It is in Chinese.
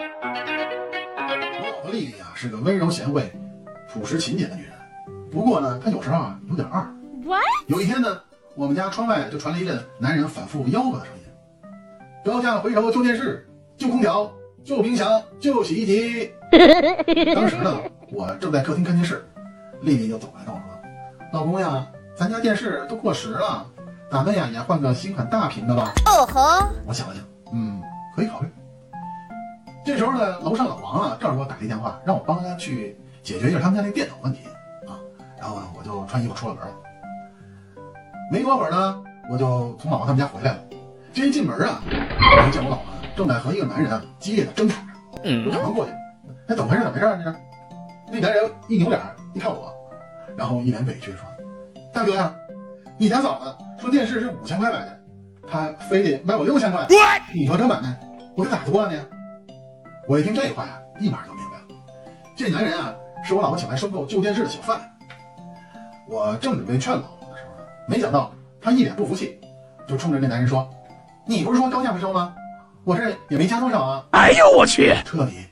我老婆丽丽啊，是个温柔贤惠、朴实勤俭的女人。不过呢，她有时候啊有点二。What？有一天呢，我们家窗外就传来一阵男人反复吆喝的声音：高价回头旧电视、旧空调、旧冰箱、旧洗衣机。当时呢，我正在客厅看电视，丽丽就走来跟我说：“老公呀，咱家电视都过时了，咱们呀也换个新款大屏的吧。”哦吼！我想了想，嗯，可以考虑。这时候呢，楼上老王啊，正好给我打了一电话，让我帮他去解决一下他们家那电脑问题啊。然后呢，我就穿衣服出了门了。没多会儿呢，我就从老王他们家回来了。这一进门啊，我就见我老婆正在和一个男人啊激烈的争吵着。我赶忙过去，哎，怎么回事？怎么回事啊？这是？那男人一扭脸一看我，然后一脸委屈地说：“大哥呀，你家嫂子说电视是五千块买的，她非得买我六千块，你说这买卖，我这咋做呢？”我一听这话呀，立马就明白了，这男人啊是我老婆请来收购旧电视的小贩。我正准备劝老婆的时候，没想到她一脸不服气，就冲着那男人说：“你不是说高价回收吗？我这也没加多少啊！”哎呦我去！彻底